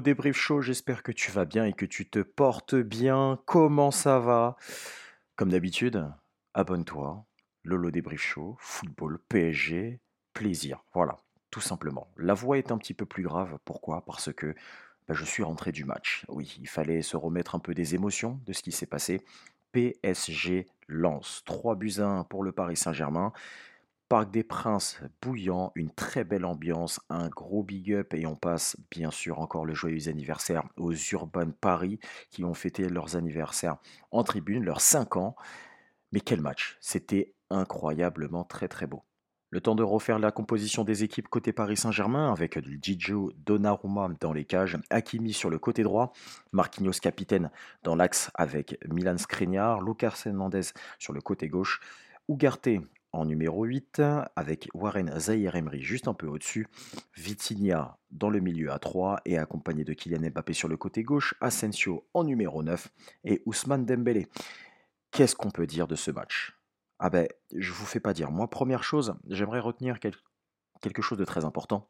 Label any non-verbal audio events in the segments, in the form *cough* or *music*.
Débrief Show, j'espère que tu vas bien et que tu te portes bien. Comment ça va? Comme d'habitude, abonne-toi. Lolo Débrief Show, football, PSG, plaisir. Voilà, tout simplement. La voix est un petit peu plus grave. Pourquoi? Parce que bah, je suis rentré du match. Oui, il fallait se remettre un peu des émotions de ce qui s'est passé. PSG lance 3 buts à 1 pour le Paris Saint-Germain. Parc des Princes bouillant, une très belle ambiance, un gros big up et on passe bien sûr encore le joyeux anniversaire aux Urban Paris qui ont fêté leurs anniversaires en tribune, leurs 5 ans. Mais quel match C'était incroyablement très très beau. Le temps de refaire la composition des équipes côté Paris Saint-Germain avec Gigio Donnarumma dans les cages, Hakimi sur le côté droit, Marquinhos capitaine dans l'axe avec Milan Skriniar, Lucas Hernandez sur le côté gauche, Ugarte en numéro 8, avec Warren Zahir Emery juste un peu au-dessus, Vitinha dans le milieu à 3 et accompagné de Kylian Mbappé sur le côté gauche, Asensio en numéro 9 et Ousmane Dembélé. Qu'est-ce qu'on peut dire de ce match? Ah ben, je vous fais pas dire. Moi, première chose, j'aimerais retenir quelque chose de très important.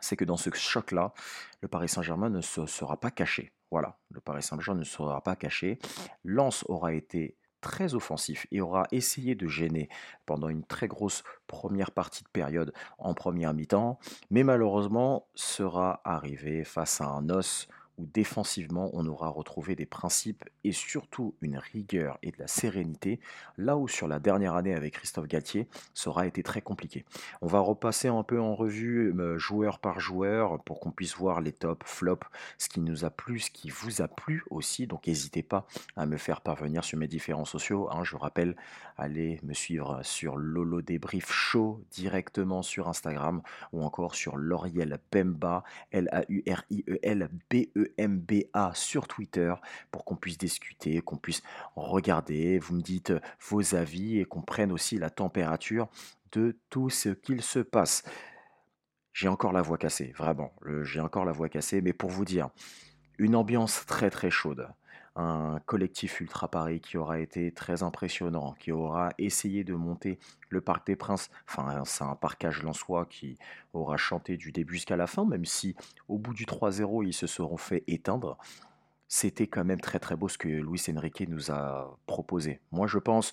C'est que dans ce choc-là, le Paris Saint-Germain ne se sera pas caché. Voilà, le Paris Saint-Germain ne sera pas caché. Lens aura été très offensif et aura essayé de gêner pendant une très grosse première partie de période en première mi-temps, mais malheureusement sera arrivé face à un os où défensivement on aura retrouvé des principes et surtout une rigueur et de la sérénité, là où sur la dernière année avec Christophe Galtier, ça aura été très compliqué. On va repasser un peu en revue euh, joueur par joueur pour qu'on puisse voir les tops, flops, ce qui nous a plu, ce qui vous a plu aussi, donc n'hésitez pas à me faire parvenir sur mes différents sociaux. Hein. je rappelle, allez me suivre sur Lolo Débrief Show directement sur Instagram ou encore sur Lauriel Bemba, L-A-U-R-I-E-L-B-E MBA sur Twitter pour qu'on puisse discuter, qu'on puisse regarder, vous me dites vos avis et qu'on prenne aussi la température de tout ce qu'il se passe. J'ai encore la voix cassée, vraiment, j'ai encore la voix cassée, mais pour vous dire, une ambiance très très chaude un collectif Ultra Paris qui aura été très impressionnant, qui aura essayé de monter le Parc des Princes. Enfin, c'est un parcage lensois qui aura chanté du début jusqu'à la fin, même si au bout du 3-0, ils se seront fait éteindre. C'était quand même très très beau ce que Luis Enrique nous a proposé. Moi, je pense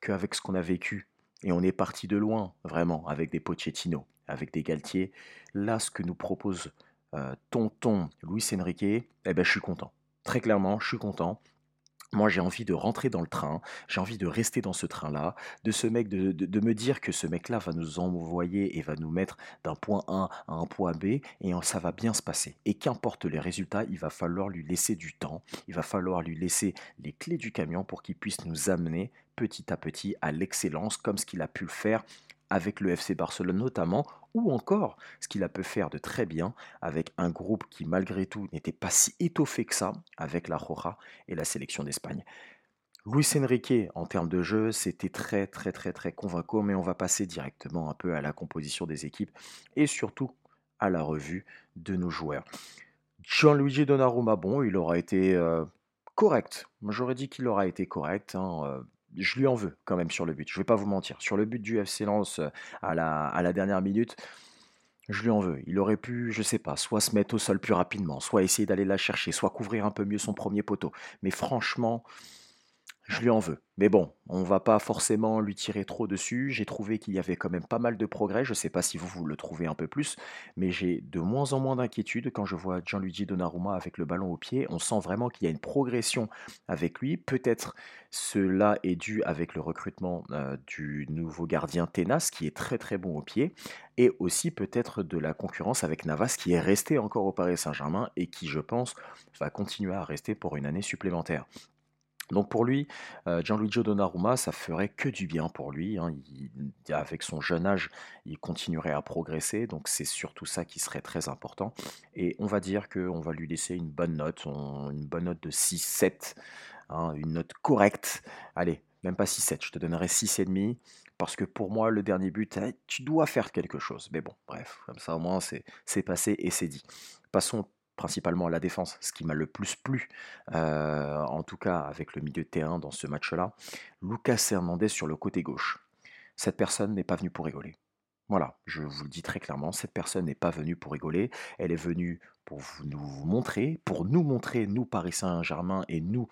qu'avec ce qu'on a vécu, et on est parti de loin, vraiment, avec des Pochettino, avec des Galtier, là, ce que nous propose euh, tonton Luis Enrique, eh ben, je suis content. Très clairement, je suis content. Moi, j'ai envie de rentrer dans le train, j'ai envie de rester dans ce train-là, de me dire que ce mec-là va nous envoyer et va nous mettre d'un point A à un point B et ça va bien se passer. Et qu'importe les résultats, il va falloir lui laisser du temps, il va falloir lui laisser les clés du camion pour qu'il puisse nous amener petit à petit à l'excellence comme ce qu'il a pu le faire avec le FC Barcelone notamment, ou encore ce qu'il a pu faire de très bien avec un groupe qui malgré tout n'était pas si étoffé que ça avec la Roja et la sélection d'Espagne. Luis Enrique, en termes de jeu, c'était très très très très convaincant, mais on va passer directement un peu à la composition des équipes et surtout à la revue de nos joueurs. Gianluigi Donnarumma, bon, il aura été euh, correct. J'aurais dit qu'il aura été correct. Hein, euh, je lui en veux quand même sur le but. Je ne vais pas vous mentir. Sur le but du FC Lens euh, à la, à la dernière minute, je lui en veux. Il aurait pu, je sais pas, soit se mettre au sol plus rapidement, soit essayer d'aller la chercher, soit couvrir un peu mieux son premier poteau. Mais franchement, je lui en veux. Mais bon, on va pas forcément lui tirer trop dessus. J'ai trouvé qu'il y avait quand même pas mal de progrès. Je ne sais pas si vous, vous le trouvez un peu plus, mais j'ai de moins en moins d'inquiétude quand je vois Gianluigi Donnarumma avec le ballon au pied. On sent vraiment qu'il y a une progression avec lui. Peut-être cela est dû avec le recrutement euh, du nouveau gardien Tenas, qui est très très bon au pied, et aussi peut-être de la concurrence avec Navas, qui est resté encore au Paris Saint-Germain et qui, je pense, va continuer à rester pour une année supplémentaire. Donc pour lui, euh, Gianluigi Donnarumma, ça ferait que du bien pour lui. Hein. avec son jeune âge, il continuerait à progresser. Donc c'est surtout ça qui serait très important. Et on va dire qu'on va lui laisser une bonne note, une bonne note de 6-7, hein, une note correcte. Allez, même pas 6-7, je te donnerai 6,5. Parce que pour moi, le dernier but, eh, tu dois faire quelque chose. Mais bon, bref, comme ça au moins c'est passé et c'est dit. Passons principalement à la défense, ce qui m'a le plus plu, euh, en tout cas avec le milieu de terrain dans ce match-là. Lucas Hernandez sur le côté gauche. Cette personne n'est pas venue pour rigoler. Voilà, je vous le dis très clairement, cette personne n'est pas venue pour rigoler, elle est venue pour vous nous montrer, pour nous montrer, nous Paris Saint-Germain et nous,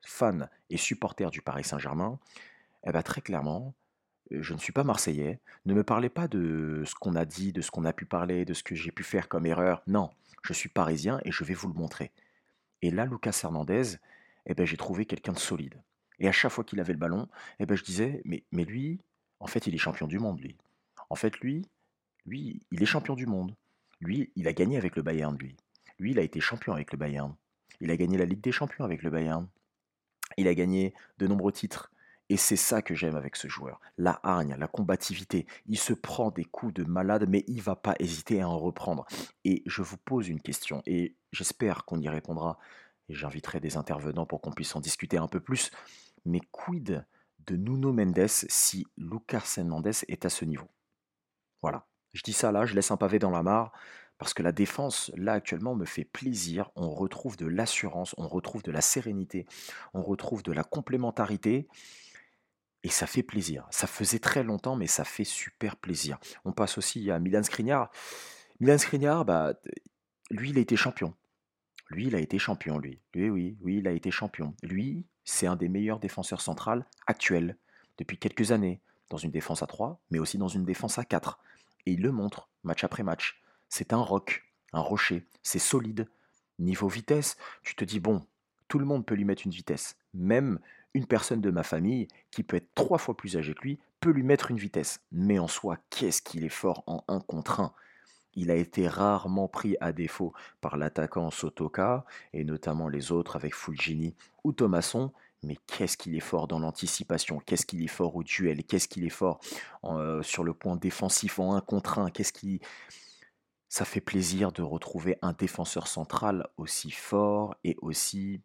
fans et supporters du Paris Saint-Germain, eh ben, très clairement, je ne suis pas marseillais, ne me parlez pas de ce qu'on a dit, de ce qu'on a pu parler, de ce que j'ai pu faire comme erreur. Non, je suis parisien et je vais vous le montrer. Et là, Lucas Hernandez, eh ben, j'ai trouvé quelqu'un de solide. Et à chaque fois qu'il avait le ballon, eh ben, je disais, mais, mais lui, en fait, il est champion du monde, lui. En fait, lui, lui, il est champion du monde. Lui, il a gagné avec le Bayern, lui. Lui, il a été champion avec le Bayern. Il a gagné la Ligue des Champions avec le Bayern. Il a gagné de nombreux titres. Et c'est ça que j'aime avec ce joueur. La hargne, la combativité. Il se prend des coups de malade, mais il va pas hésiter à en reprendre. Et je vous pose une question, et j'espère qu'on y répondra. Et j'inviterai des intervenants pour qu'on puisse en discuter un peu plus. Mais quid de Nuno Mendes si Lucas Hernandez est à ce niveau? Voilà. Je dis ça là, je laisse un pavé dans la mare. Parce que la défense, là actuellement, me fait plaisir. On retrouve de l'assurance, on retrouve de la sérénité, on retrouve de la complémentarité. Et ça fait plaisir. Ça faisait très longtemps, mais ça fait super plaisir. On passe aussi à Milan Skriniar. Milan Skriniar, bah, lui, il a été champion. Lui, il a été champion, lui. Lui, oui, oui, il a été champion. Lui, c'est un des meilleurs défenseurs centrales actuels, depuis quelques années, dans une défense à 3, mais aussi dans une défense à 4. Et il le montre, match après match. C'est un roc, un rocher, c'est solide. Niveau vitesse, tu te dis, bon, tout le monde peut lui mettre une vitesse. Même une personne de ma famille, qui peut être trois fois plus âgée que lui, peut lui mettre une vitesse. Mais en soi, qu'est-ce qu'il est fort en un contre un. Il a été rarement pris à défaut par l'attaquant Sotoka, et notamment les autres avec Fulgini ou Thomasson, mais qu'est-ce qu'il est fort dans l'anticipation, qu'est-ce qu'il est fort au duel, qu'est-ce qu'il est fort euh, sur le point défensif en un contre un, qu'est-ce qui... Ça fait plaisir de retrouver un défenseur central aussi fort et aussi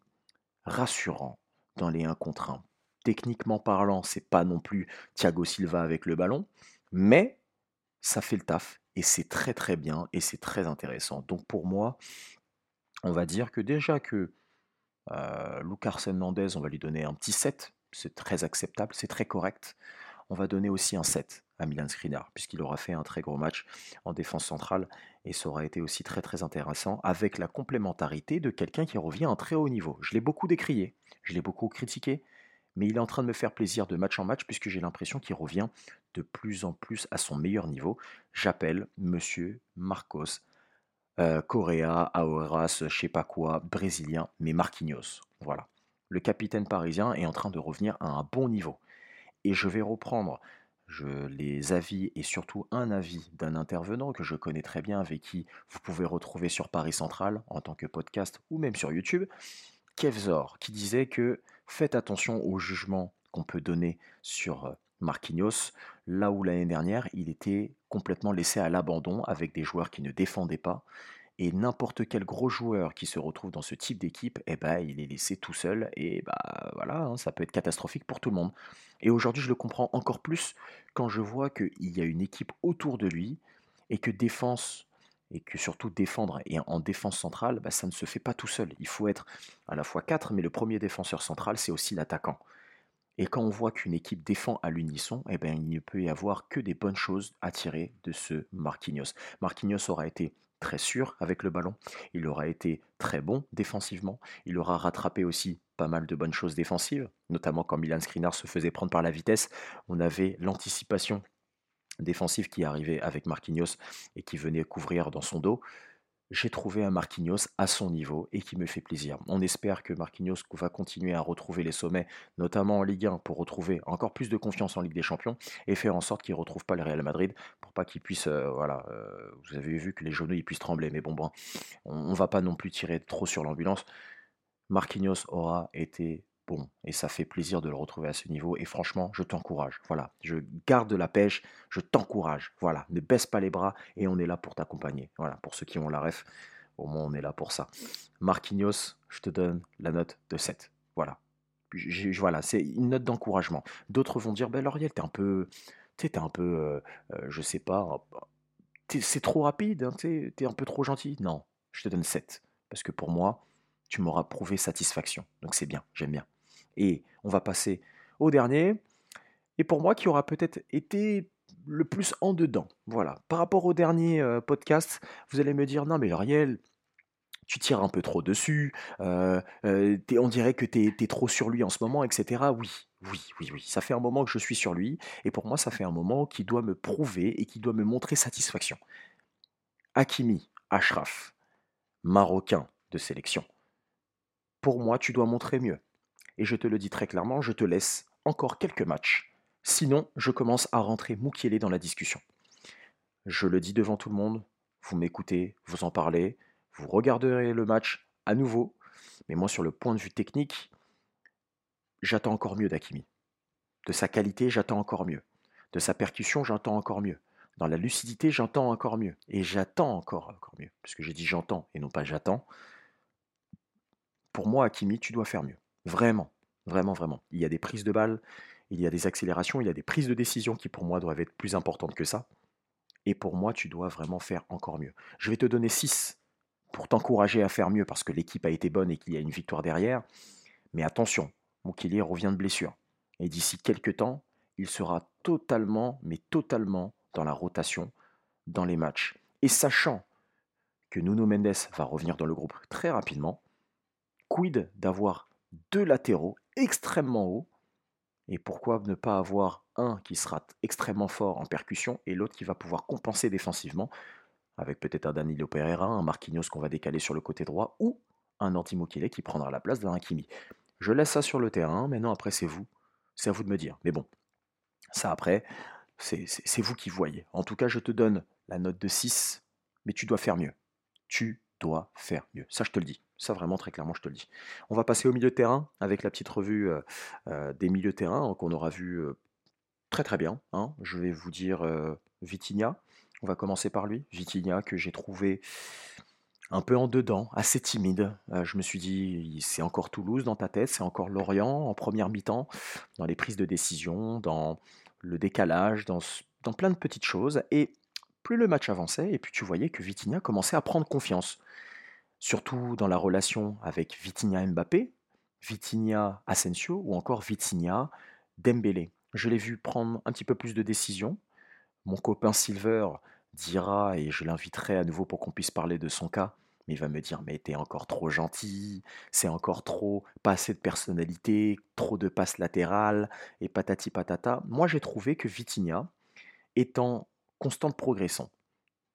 rassurant dans les 1 contre 1. Techniquement parlant, c'est pas non plus Thiago Silva avec le ballon, mais ça fait le taf et c'est très très bien et c'est très intéressant. Donc pour moi, on va dire que déjà que euh, Lucas Hernandez, on va lui donner un petit 7, c'est très acceptable, c'est très correct. On va donner aussi un 7 à Milan Skriniar, puisqu'il aura fait un très gros match en défense centrale, et ça aura été aussi très très intéressant, avec la complémentarité de quelqu'un qui revient à un très haut niveau. Je l'ai beaucoup décrié, je l'ai beaucoup critiqué, mais il est en train de me faire plaisir de match en match, puisque j'ai l'impression qu'il revient de plus en plus à son meilleur niveau. J'appelle Monsieur Marcos euh, Correa, Aoras, je sais pas quoi, brésilien, mais Marquinhos. Voilà. Le capitaine parisien est en train de revenir à un bon niveau. Et je vais reprendre les avis et surtout un avis d'un intervenant que je connais très bien, avec qui vous pouvez retrouver sur Paris Central en tant que podcast ou même sur YouTube, Kevzor, qui disait que faites attention au jugement qu'on peut donner sur euh, Marquinhos, là où l'année dernière il était complètement laissé à l'abandon avec des joueurs qui ne défendaient pas. Et n'importe quel gros joueur qui se retrouve dans ce type d'équipe, eh ben, il est laissé tout seul et bah voilà, hein, ça peut être catastrophique pour tout le monde. Et aujourd'hui, je le comprends encore plus quand je vois qu'il y a une équipe autour de lui et que défense et que surtout défendre et en défense centrale, bah, ça ne se fait pas tout seul. Il faut être à la fois quatre, mais le premier défenseur central, c'est aussi l'attaquant. Et quand on voit qu'une équipe défend à l'unisson, eh ben, il ne peut y avoir que des bonnes choses à tirer de ce Marquinhos. Marquinhos aura été très sûr avec le ballon, il aura été très bon défensivement, il aura rattrapé aussi pas mal de bonnes choses défensives, notamment quand Milan Skriniar se faisait prendre par la vitesse, on avait l'anticipation défensive qui arrivait avec Marquinhos et qui venait couvrir dans son dos j'ai trouvé un Marquinhos à son niveau et qui me fait plaisir. On espère que Marquinhos va continuer à retrouver les sommets, notamment en Ligue 1, pour retrouver encore plus de confiance en Ligue des Champions et faire en sorte qu'il ne retrouve pas le Real Madrid pour pas qu'il puisse, euh, voilà, euh, vous avez vu que les genoux ils puissent trembler, mais bon, on, ne va pas non plus tirer trop sur l'ambulance. Marquinhos aura été bon. Et ça fait plaisir de le retrouver à ce niveau. Et franchement, je t'encourage. Voilà, je garde la pêche, je t'encourage. Voilà, ne baisse pas les bras et on est là pour t'accompagner. Voilà, pour ceux qui ont la ref, au moins on est là pour ça. Marquinhos, je te donne la note de 7. Voilà. voilà, c'est une note d'encouragement. D'autres vont dire, ben Lauriel, t'es un peu, t'es un peu, euh, euh, je sais pas, c'est trop rapide, hein, t'es es un peu trop gentil. Non, je te donne 7. Parce que pour moi, tu m'auras prouvé satisfaction. Donc c'est bien, j'aime bien. Et on va passer au dernier. Et pour moi, qui aura peut-être été le plus en dedans. Voilà. Par rapport au dernier euh, podcast, vous allez me dire non mais Ariel, tu tires un peu trop dessus, euh, euh, on dirait que tu es, trop sur lui en ce moment, etc. Oui, oui, oui, oui. Ça fait un moment que je suis sur lui, et pour moi, ça fait un moment qui doit me prouver et qui doit me montrer satisfaction. Hakimi, Ashraf, Marocain de sélection. Pour moi, tu dois montrer mieux. Et je te le dis très clairement, je te laisse encore quelques matchs. Sinon, je commence à rentrer Moukielé dans la discussion. Je le dis devant tout le monde, vous m'écoutez, vous en parlez, vous regarderez le match à nouveau. Mais moi, sur le point de vue technique, j'attends encore mieux d'Akimi. De sa qualité, j'attends encore mieux. De sa percussion, j'entends encore mieux. Dans la lucidité, j'entends encore mieux. Et j'attends encore, encore mieux. Puisque j'ai dit j'entends et non pas j'attends. Pour moi, Akimi, tu dois faire mieux. Vraiment, vraiment, vraiment. Il y a des prises de balles, il y a des accélérations, il y a des prises de décision qui pour moi doivent être plus importantes que ça. Et pour moi, tu dois vraiment faire encore mieux. Je vais te donner 6 pour t'encourager à faire mieux parce que l'équipe a été bonne et qu'il y a une victoire derrière. Mais attention, Moukili revient de blessure. Et d'ici quelques temps, il sera totalement, mais totalement dans la rotation dans les matchs. Et sachant que Nuno Mendes va revenir dans le groupe très rapidement, quid d'avoir deux latéraux extrêmement hauts et pourquoi ne pas avoir un qui sera extrêmement fort en percussion et l'autre qui va pouvoir compenser défensivement avec peut-être un Danilo Pereira, un Marquinhos qu'on va décaler sur le côté droit, ou un Antimokile qui prendra la place d'un Hakimi. Je laisse ça sur le terrain, maintenant après c'est vous, c'est à vous de me dire. Mais bon, ça après, c'est vous qui voyez. En tout cas, je te donne la note de 6, mais tu dois faire mieux. Tu dois faire mieux. Ça, je te le dis. Ça, vraiment, très clairement, je te le dis. On va passer au milieu de terrain avec la petite revue euh, euh, des milieux de terrain qu'on aura vu euh, très très bien. Hein. Je vais vous dire Vitinha, on va commencer par lui, Vitinha, que j'ai trouvé un peu en dedans, assez timide. Euh, je me suis dit, c'est encore Toulouse dans ta tête, c'est encore Lorient en première mi-temps, dans les prises de décision, dans le décalage, dans, dans plein de petites choses. Et plus le match avançait, et puis tu voyais que Vitinha commençait à prendre confiance. Surtout dans la relation avec Vitinha Mbappé, Vitinha Asensio ou encore Vitinha Dembélé. Je l'ai vu prendre un petit peu plus de décisions, mon copain Silver dira, et je l'inviterai à nouveau pour qu'on puisse parler de son cas, mais il va me dire, mais t'es encore trop gentil, c'est encore trop, pas assez de personnalité, trop de passes latérales, et patati patata. Moi, j'ai trouvé que Vitinha est en constante progression.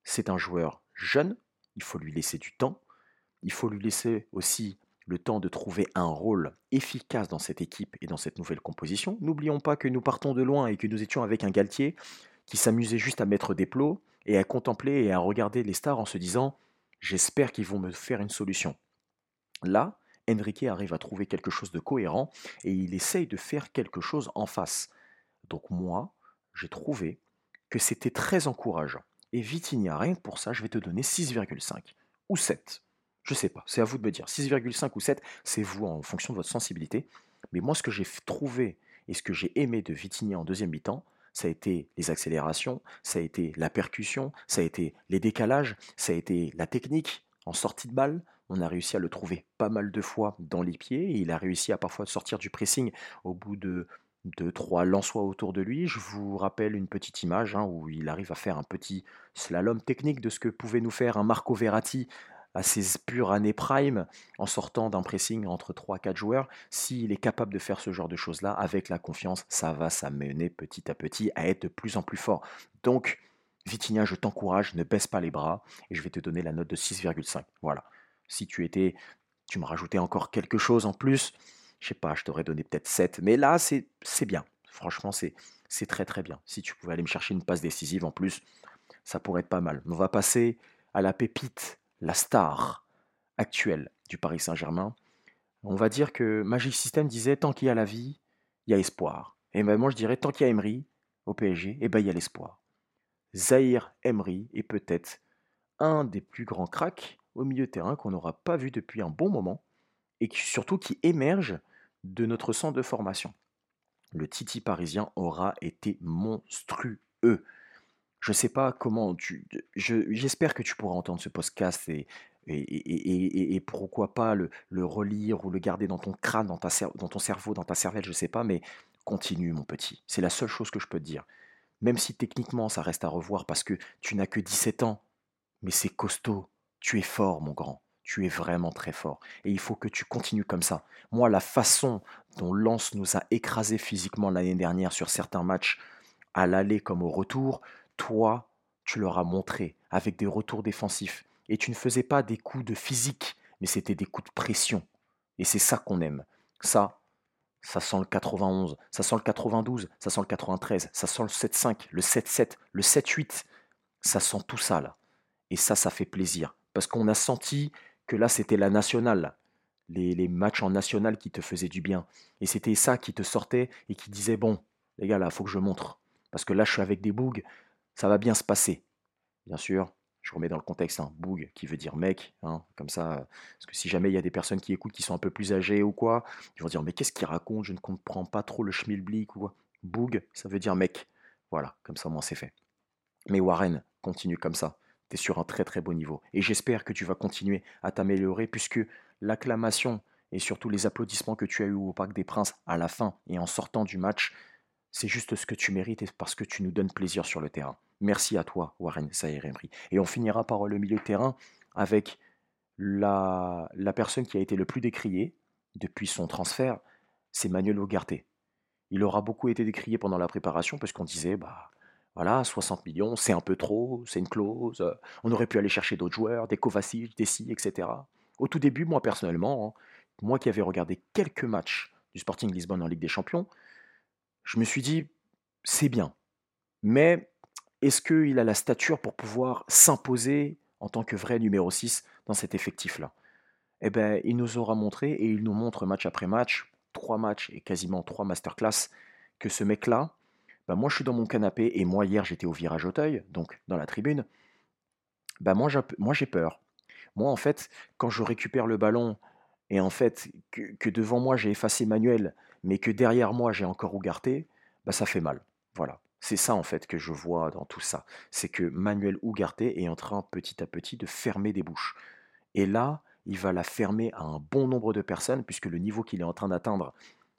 C'est un joueur jeune, il faut lui laisser du temps, il faut lui laisser aussi le temps de trouver un rôle efficace dans cette équipe et dans cette nouvelle composition. N'oublions pas que nous partons de loin et que nous étions avec un Galtier qui s'amusait juste à mettre des plots et à contempler et à regarder les stars en se disant J'espère qu'ils vont me faire une solution. Là, Enrique arrive à trouver quelque chose de cohérent et il essaye de faire quelque chose en face. Donc moi, j'ai trouvé que c'était très encourageant. Et Vitinha, rien que pour ça, je vais te donner 6,5 ou 7. Je sais pas, c'est à vous de me dire. 6,5 ou 7, c'est vous en fonction de votre sensibilité. Mais moi, ce que j'ai trouvé et ce que j'ai aimé de Vitinha en deuxième mi-temps, ça a été les accélérations, ça a été la percussion, ça a été les décalages, ça a été la technique en sortie de balle. On a réussi à le trouver pas mal de fois dans les pieds il a réussi à parfois sortir du pressing au bout de deux, trois lançois autour de lui. Je vous rappelle une petite image hein, où il arrive à faire un petit slalom technique de ce que pouvait nous faire un Marco Verratti à ses pures années prime en sortant d'un pressing entre 3-4 joueurs, s'il est capable de faire ce genre de choses-là, avec la confiance, ça va s'amener petit à petit à être de plus en plus fort. Donc, Vitinha, je t'encourage, ne baisse pas les bras, et je vais te donner la note de 6,5. Voilà. Si tu étais, tu me rajoutais encore quelque chose en plus, je sais pas, je t'aurais donné peut-être 7, mais là, c'est bien. Franchement, c'est très très bien. Si tu pouvais aller me chercher une passe décisive en plus, ça pourrait être pas mal. On va passer à la pépite la star actuelle du Paris Saint-Germain, on va dire que Magic System disait tant qu'il y a la vie, il y a espoir. Et ben moi je dirais tant qu'il y a Emery au PSG, et ben il y a l'espoir. Zahir Emery est peut-être un des plus grands cracks au milieu de terrain qu'on n'aura pas vu depuis un bon moment et surtout qui émerge de notre centre de formation. Le Titi parisien aura été monstrueux. Je sais pas comment tu. J'espère que tu pourras entendre ce podcast et, et, pourquoi pas le, relire ou le garder dans ton crâne, dans, ton cerveau, dans ta cervelle, je ne sais pas, mais continue, mon petit. C'est la seule chose que je peux te dire. même si techniquement ça reste à revoir parce que tu n'as que 17 ans, mais c'est costaud, tu es fort mon grand, tu es vraiment très fort, et il faut que tu continues comme ça. Moi, la façon dont Lens nous a écrasés physiquement l'année dernière sur certains matchs, à l'aller comme au retour, toi, tu leur as montré avec des retours défensifs, et tu ne faisais pas des coups de physique, mais c'était des coups de pression. Et c'est ça qu'on aime. Ça, ça sent le 91, ça sent le 92, ça sent le 93, ça sent le 7-5, le 7-7, le 7-8. Ça sent tout ça là. Et ça, ça fait plaisir. Parce qu'on a senti que là, c'était la nationale. Les, matchs en national qui te faisaient du bien. Et c'était ça qui te sortait et qui disait, bon, les gars, là, il faut que je montre. Parce que là, je suis avec des bougs, ça va bien se passer. Bien sûr, je remets dans le contexte un boug qui veut dire mec, hein, comme ça, parce que si jamais il y a des personnes qui écoutent qui sont un peu plus âgées ou quoi, ils vont dire mais qu'est-ce qu'il raconte, je ne comprends pas trop le schmilblick ou quoi. Boug, ça veut dire mec. Voilà, comme ça moi c'est fait. Mais Warren, continue comme ça. Tu es sur un très très beau niveau. Et j'espère que tu vas continuer à t'améliorer puisque l'acclamation et surtout les applaudissements que tu as eu au Parc des Princes à la fin et en sortant du match, c'est juste ce que tu mérites et parce que tu nous donnes plaisir sur le terrain. Merci à toi, Warren Saïr Emery. Et on finira par le milieu de terrain avec la, personne qui a été le plus décriée depuis son transfert, c'est Manuel Ogarté. Il aura beaucoup été décrié pendant la préparation parce qu'on disait, bah voilà, 60 millions, c'est un peu trop, c'est une clause, on aurait pu aller chercher d'autres joueurs, des Kovacic, des Si, etc. Au tout début, moi personnellement, hein, moi qui avais regardé quelques matchs du Sporting Lisbonne en Ligue des Champions, je me suis dit, c'est bien, mais est-ce qu'il a la stature pour pouvoir s'imposer en tant que vrai numéro 6 dans cet effectif-là? Eh bien, il nous aura montré, et il nous montre match après match, trois matchs et quasiment trois masterclass, que ce mec-là, ben moi je suis dans mon canapé, et moi hier j'étais au virage Auteuil, donc dans la tribune, ben moi j'ai peur. Moi en fait, quand je récupère le ballon, et en fait que, devant moi j'ai effacé Manuel, mais que derrière moi j'ai encore Ougarté, ben ça fait mal. Voilà. C'est ça en fait que je vois dans tout ça. C'est que Manuel Ugarte est en train petit à petit de fermer des bouches. Et là, il va la fermer à un bon nombre de personnes, puisque le niveau qu'il est en train d'atteindre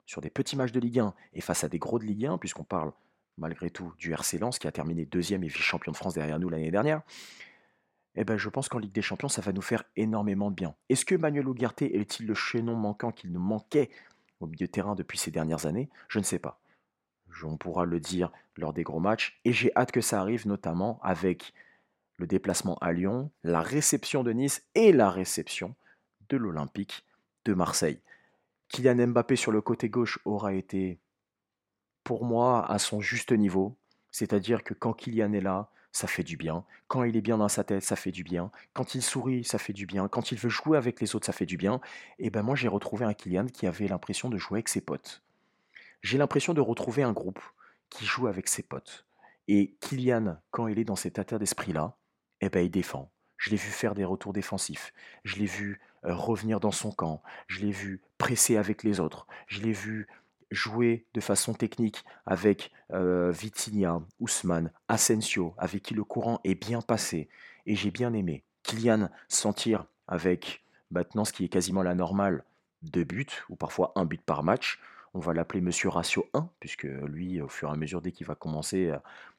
sur des petits matchs de Ligue 1 et face à des gros de Ligue 1, puisqu'on parle malgré tout du RC Lens qui a terminé deuxième et vice-champion de France derrière nous l'année dernière, eh ben, je pense qu'en Ligue des Champions, ça va nous faire énormément de bien. Est-ce que Manuel Ugarte est-il le chaînon manquant qu'il nous manquait au milieu de terrain depuis ces dernières années? Je ne sais pas on pourra le dire lors des gros matchs. Et j'ai hâte que ça arrive, notamment avec le déplacement à Lyon, la réception de Nice et la réception de l'Olympique de Marseille. Kylian Mbappé sur le côté gauche aura été, pour moi, à son juste niveau. C'est-à-dire que quand Kylian est là, ça fait du bien. Quand il est bien dans sa tête, ça fait du bien. Quand il sourit, ça fait du bien. Quand il veut jouer avec les autres, ça fait du bien. Et ben moi, j'ai retrouvé un Kylian qui avait l'impression de jouer avec ses potes j'ai l'impression de retrouver un groupe qui joue avec ses potes. Et Kylian, quand il est dans cet état d'esprit-là, eh ben, il défend. Je l'ai vu faire des retours défensifs. Je l'ai vu euh, revenir dans son camp. Je l'ai vu presser avec les autres. Je l'ai vu jouer de façon technique avec euh, Ousmane, Asensio, avec qui le courant est bien passé. Et j'ai bien aimé. Kylian sentir avec maintenant ce qui est quasiment la normale, deux buts, ou parfois un but par match, on va l'appeler Monsieur Ratio 1, puisque lui, au fur et à mesure, dès qu'il va commencer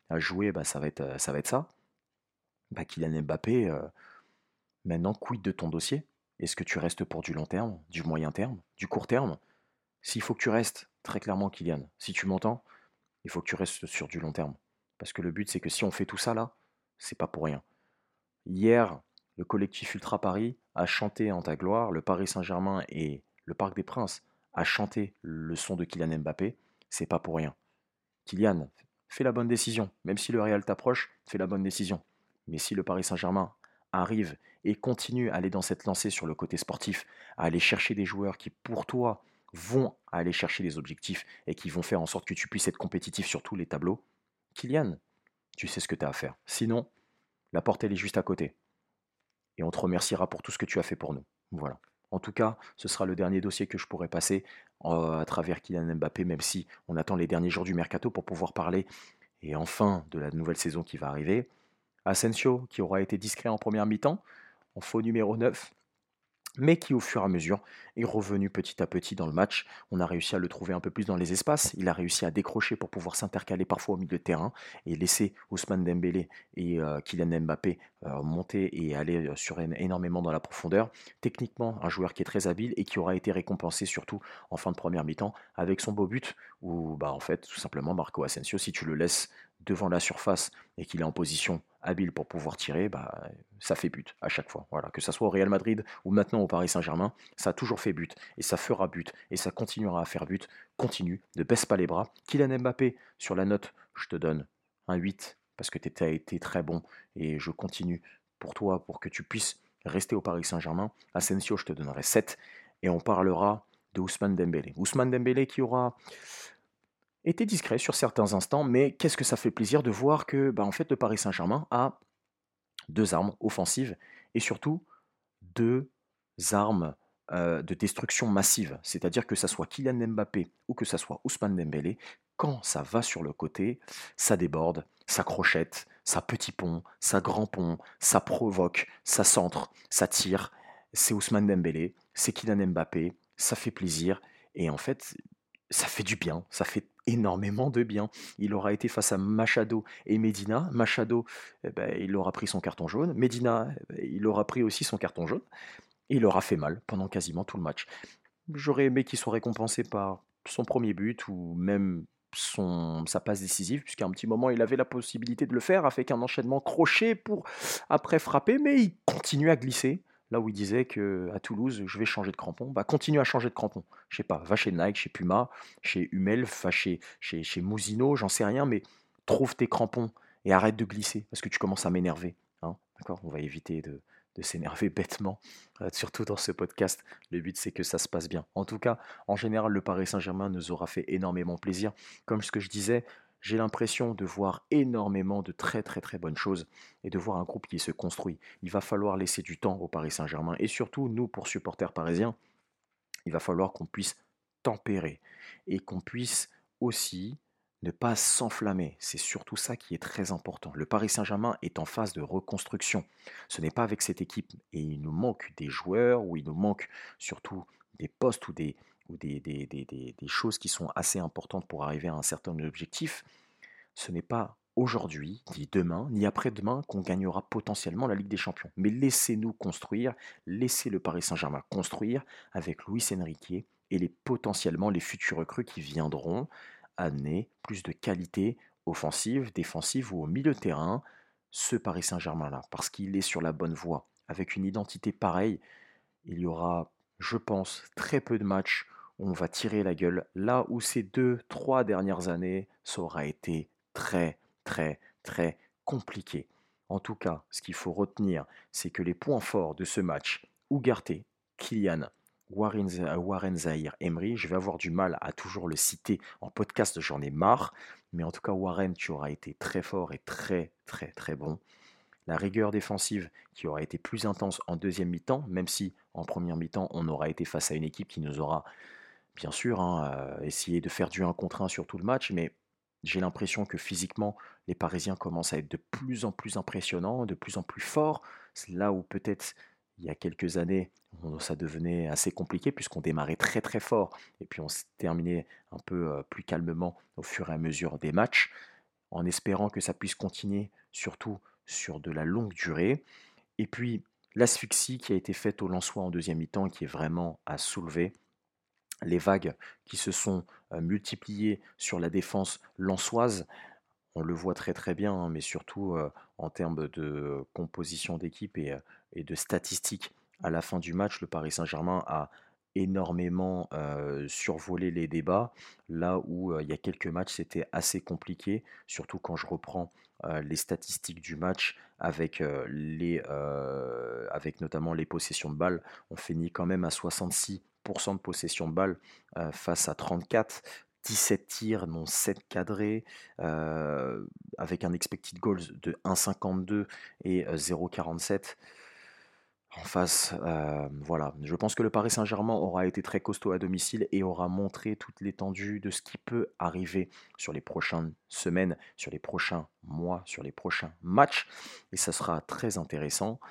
à, jouer, bah, ça, va être, ça. Bah, Kylian Mbappé, euh, maintenant, quid de ton dossier? Est-ce que tu restes pour du long terme, du moyen terme, du court terme? S'il faut que tu restes, très clairement, Kylian, si tu m'entends, il faut que tu restes sur du long terme. Parce que le but, c'est que si on fait tout ça là, c'est pas pour rien. Hier, le collectif Ultra Paris a chanté en ta gloire le Paris Saint-Germain et le Parc des Princes à chanter le son de Kylian Mbappé, c'est pas pour rien. Kylian, fais la bonne décision. Même si le Real t'approche, fais la bonne décision. Mais si le Paris Saint-Germain arrive et continue à aller dans cette lancée sur le côté sportif, à aller chercher des joueurs qui, pour toi, vont aller chercher des objectifs et qui vont faire en sorte que tu puisses être compétitif sur tous les tableaux, Kylian, tu sais ce que tu as à faire. Sinon, la porte, elle est juste à côté. Et on te remerciera pour tout ce que tu as fait pour nous. Voilà. En tout cas, ce sera le dernier dossier que je pourrai passer euh, à travers Kylian Mbappé, même si on attend les derniers jours du mercato pour pouvoir parler, et enfin, de la nouvelle saison qui va arriver. Asensio, qui aura été discret en première mi-temps, en faux numéro 9, mais qui au fur et à mesure est revenu petit à petit dans le match. On a réussi à le trouver un peu plus dans les espaces, il a réussi à décrocher pour pouvoir s'intercaler parfois au milieu de terrain et laisser Ousmane Dembélé et euh, Kylian Mbappé euh, monter et aller euh, sur énormément dans la profondeur. Techniquement, un joueur qui est très habile et qui aura été récompensé surtout en fin de première mi-temps avec son beau but où bah, en fait tout simplement Marco Asensio si tu le laisses devant la surface et qu'il est en position habile pour pouvoir tirer, bah, ça fait but à chaque fois. Voilà, que ce soit au Real Madrid ou maintenant au Paris Saint-Germain, ça a toujours fait but et ça fera but et ça continuera à faire but. Continue, ne baisse pas les bras. Kylian Mbappé, sur la note, je te donne un 8 parce que tu as été très bon et je continue pour toi pour que tu puisses rester au Paris Saint-Germain. Asensio, je te donnerai 7 et on parlera de Ousmane Dembélé. Ousmane Dembélé qui aura était discret sur certains instants, mais qu'est-ce que ça fait plaisir de voir que bah, en fait, le Paris Saint-Germain a deux armes offensives et surtout deux armes euh, de destruction massive. C'est-à-dire que ça soit Kylian Mbappé ou que ça soit Ousmane Dembélé, quand ça va sur le côté, ça déborde, ça crochette, ça petit pont, ça grand pont, ça provoque, ça centre, ça tire. C'est Ousmane Dembélé, c'est Kylian Mbappé, ça fait plaisir. Et en fait, ça fait du bien, ça fait énormément de bien. Il aura été face à Machado et Medina. Machado, eh ben, il aura pris son carton jaune. Medina, eh ben, il aura pris aussi son carton jaune. Il aura fait mal pendant quasiment tout le match. J'aurais aimé qu'il soit récompensé par son premier but ou même son, sa passe décisive, puisqu'à un petit moment il avait la possibilité de le faire avec un enchaînement crochet pour après frapper, mais il continue à glisser là où il disait que à Toulouse, je vais changer de crampon, bah continue à changer de crampon. Je sais pas, va chez Nike, chez Puma, chez Hummel, va chez, chez, Mousino, j'en sais rien, mais trouve tes crampons et arrête de glisser parce que tu commences à m'énerver. Hein, On va éviter de, de s'énerver *laughs* bêtement, euh, surtout dans ce podcast. Le but, c'est que ça se passe bien. En tout cas, en général, le Paris Saint-Germain nous aura fait énormément plaisir. Comme ce que je disais, j'ai l'impression de voir énormément de très très très bonnes choses et de voir un groupe qui se construit. Il va falloir laisser du temps au Paris Saint-Germain et surtout nous pour supporters parisiens, il va falloir qu'on puisse tempérer et qu'on puisse aussi ne pas s'enflammer. C'est surtout ça qui est très important. Le Paris Saint-Germain est en phase de reconstruction. Ce n'est pas avec cette équipe et il nous manque des joueurs ou il nous manque surtout des postes ou des, ou des, des, choses qui sont assez importantes pour arriver à un certain objectif, ce n'est pas aujourd'hui, ni demain, ni après-demain qu'on gagnera potentiellement la Ligue des Champions. Mais laissez-nous construire, laissez le Paris Saint-Germain construire avec Luis Enrique et les potentiellement les futurs recrues qui viendront amener plus de qualité offensive, défensive ou au milieu de terrain, ce Paris Saint-Germain-là, parce qu'il est sur la bonne voie. Avec une identité pareille, il y aura, je pense, très peu de matchs on va tirer la gueule, là où ces deux, trois dernières années, ça aura été très, très, très compliqué. En tout cas, ce qu'il faut retenir, c'est que les points forts de ce match, Ougarté, Kylian, Warren Zahir, Emery, je vais avoir du mal à toujours le citer en podcast, j'en ai marre, mais en tout cas, Warren, tu auras été très fort et très, très, très bon. La rigueur défensive qui aura été plus intense en deuxième mi-temps, même si en première mi-temps, on aura été face à une équipe qui nous aura bien sûr, hein, essayer de faire du 1 contre 1 sur tout le match, mais j'ai l'impression que physiquement, les Parisiens commencent à être de plus en plus impressionnants, de plus en plus forts. C'est là où peut-être il y a quelques années, ça devenait assez compliqué puisqu'on démarrait très très fort et puis on se terminait un peu plus calmement au fur et à mesure des matchs, en espérant que ça puisse continuer surtout sur de la longue durée. Et puis l'asphyxie qui a été faite au Lensois en deuxième mi-temps qui est vraiment à soulever les vagues qui se sont multipliées sur la défense lançoise, on le voit très très bien, hein, mais surtout en termes de composition d'équipe et, de statistiques. À la fin du match, le Paris Saint-Germain a énormément survolé les débats, là où il y a quelques matchs c'était assez compliqué, surtout quand je reprends les statistiques du match avec, les, avec notamment les possessions de balles. On finit quand même à 66 de possession de balle euh, face à 34. 17 tirs, non 7 cadrés, euh, avec un expected goals de 1,52 et 0,47 euh, en face. voilà, je pense que le Paris Saint-Germain aura été très costaud à domicile et aura montré toute l'étendue de ce qui peut arriver sur les prochaines semaines, sur les prochains mois, sur les prochains matchs. Et ça sera très intéressant.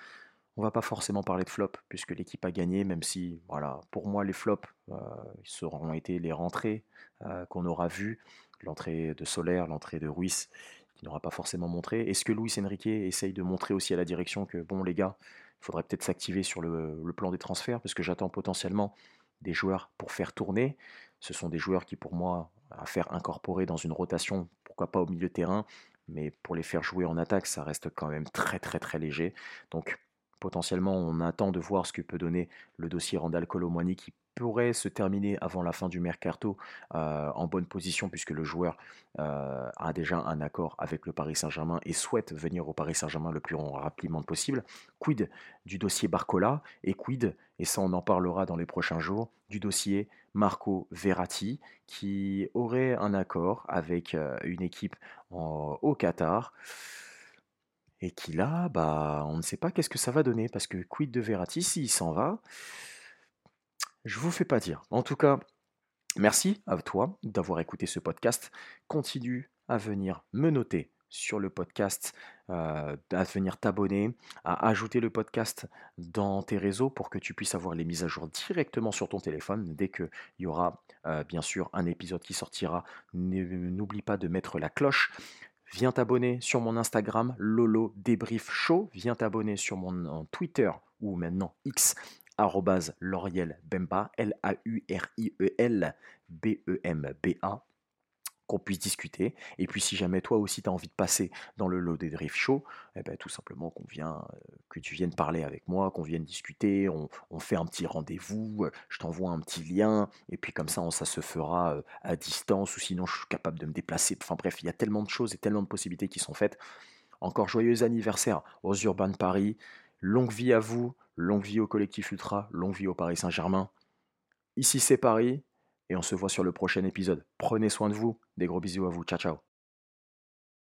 On va pas forcément parler de flop puisque l'équipe a gagné, même si, voilà, pour moi, les flops, euh, seront été les rentrées euh, qu'on aura vues, l'entrée de Solaire, l'entrée de Ruiz, qui n'aura pas forcément montré. Est-ce que Luis Enrique essaye de montrer aussi à la direction que, bon, les gars, il faudrait peut-être s'activer sur le, le plan des transferts parce que j'attends potentiellement des joueurs pour faire tourner. Ce sont des joueurs qui, pour moi, à faire incorporer dans une rotation, pourquoi pas au milieu de terrain, mais pour les faire jouer en attaque, ça reste quand même très très très léger. Donc potentiellement, on attend de voir ce que peut donner le dossier Randall Colomwani qui pourrait se terminer avant la fin du mercato euh, en bonne position puisque le joueur euh, a déjà un accord avec le Paris Saint-Germain et souhaite venir au Paris Saint-Germain le plus rapidement possible. Quid du dossier Barcola et quid, et ça on en parlera dans les prochains jours, du dossier Marco Verratti qui aurait un accord avec euh, une équipe au Qatar et qui là, bah, on ne sait pas qu'est-ce que ça va donner parce que quid de Verratti s'il s'en va? Je vous fais pas dire. En tout cas, merci à toi d'avoir écouté ce podcast. Continue à venir me noter sur le podcast, euh, à venir t'abonner, à ajouter le podcast dans tes réseaux pour que tu puisses avoir les mises à jour directement sur ton téléphone dès qu'il y aura euh, bien sûr un épisode qui sortira. N'oublie pas de mettre la cloche. Viens t'abonner sur mon Instagram, Lolo Débrief Show. Viens t'abonner sur mon Twitter ou maintenant X, Lauriel Bemba, L-A-U-R-I-E-L B-E-M-B-A qu'on puisse discuter. Et puis si jamais toi aussi tu as envie de passer dans le lot des Drift Show, eh ben, tout simplement qu'on vient, euh, que tu viennes parler avec moi, qu'on vienne discuter, on, fait un petit rendez-vous, euh, je t'envoie un petit lien, et puis comme ça on, ça se fera euh, à distance, ou sinon je suis capable de me déplacer. Enfin bref, il y a tellement de choses et tellement de possibilités qui sont faites. Encore joyeux anniversaire aux Urbains de Paris. Longue vie à vous, longue vie au collectif Ultra, longue vie au Paris Saint-Germain. Ici c'est Paris et on se voit sur le prochain épisode. Prenez soin de vous, des gros bisous à vous, ciao ciao.